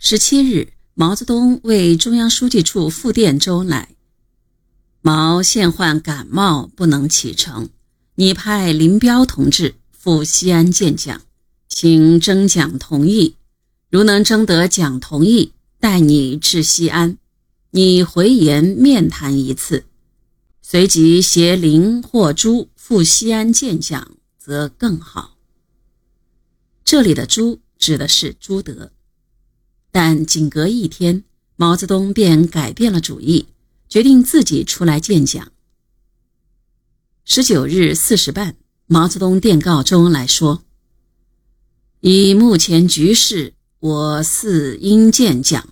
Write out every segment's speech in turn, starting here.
十七日，毛泽东为中央书记处复电周来：毛现患感冒，不能启程，你派林彪同志赴西安见蒋，请征蒋同意。如能征得蒋同意，带你至西安，你回言面谈一次，随即携林或朱赴西安见蒋，则更好。这里的朱指的是朱德。但仅隔一天，毛泽东便改变了主意，决定自己出来见蒋。十九日四时半，毛泽东电告周恩来说：“以目前局势，我似应见蒋。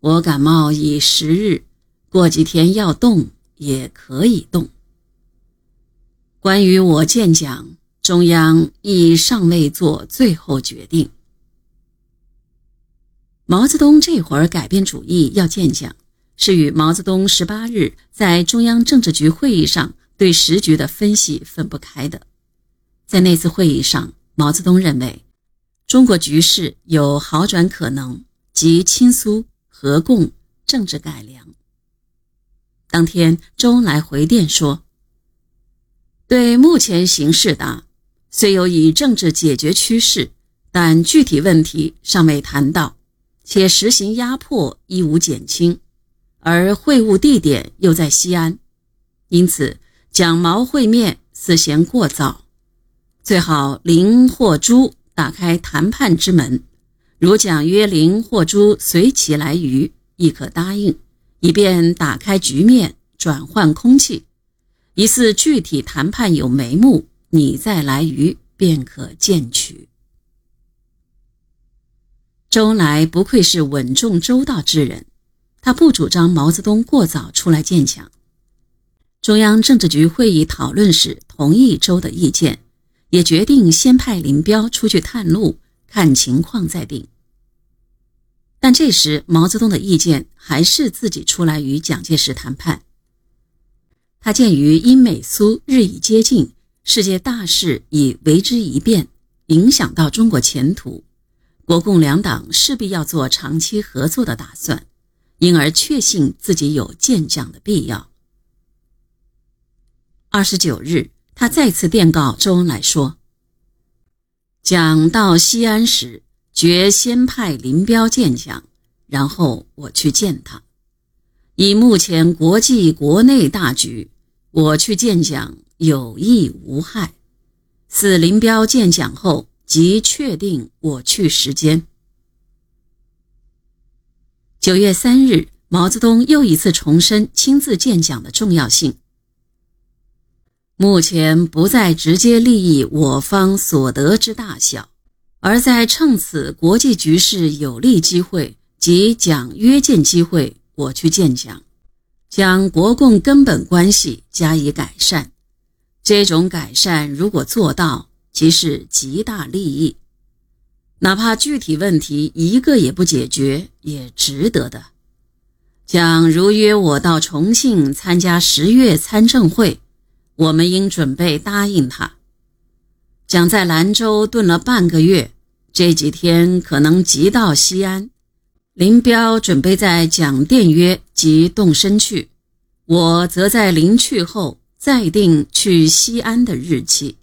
我感冒已十日，过几天要动也可以动。关于我见蒋，中央亦尚未做最后决定。”毛泽东这会儿改变主意要见蒋，是与毛泽东十八日在中央政治局会议上对时局的分析分不开的。在那次会议上，毛泽东认为中国局势有好转可能，即亲苏、和共、政治改良。当天，周恩来回电说：“对目前形势的，虽有以政治解决趋势，但具体问题尚未谈到。”且实行压迫亦无减轻，而会晤地点又在西安，因此蒋毛会面似嫌过早，最好林或朱打开谈判之门。如蒋约林或朱随其来渝，亦可答应，以便打开局面，转换空气。疑似具体谈判有眉目，你再来渝，便可见取。周恩来不愧是稳重周到之人，他不主张毛泽东过早出来见蒋。中央政治局会议讨论时同意周的意见，也决定先派林彪出去探路，看情况再定。但这时毛泽东的意见还是自己出来与蒋介石谈判。他鉴于英美苏日益接近，世界大势已为之一变，影响到中国前途。国共两党势必要做长期合作的打算，因而确信自己有见蒋的必要。二十九日，他再次电告周恩来说：“蒋到西安时，决先派林彪见蒋，然后我去见他。以目前国际国内大局，我去见蒋有益无害。似林彪见蒋后。”即确定我去时间。九月三日，毛泽东又一次重申亲自见蒋的重要性。目前不再直接利益我方所得之大小，而在趁此国际局势有利机会及蒋约见机会，我去见蒋，将国共根本关系加以改善。这种改善如果做到，即是极大利益，哪怕具体问题一个也不解决，也值得的。蒋如约我到重庆参加十月参政会，我们应准备答应他。蒋在兰州顿了半个月，这几天可能即到西安。林彪准备在蒋电约即动身去，我则在临去后再定去西安的日期。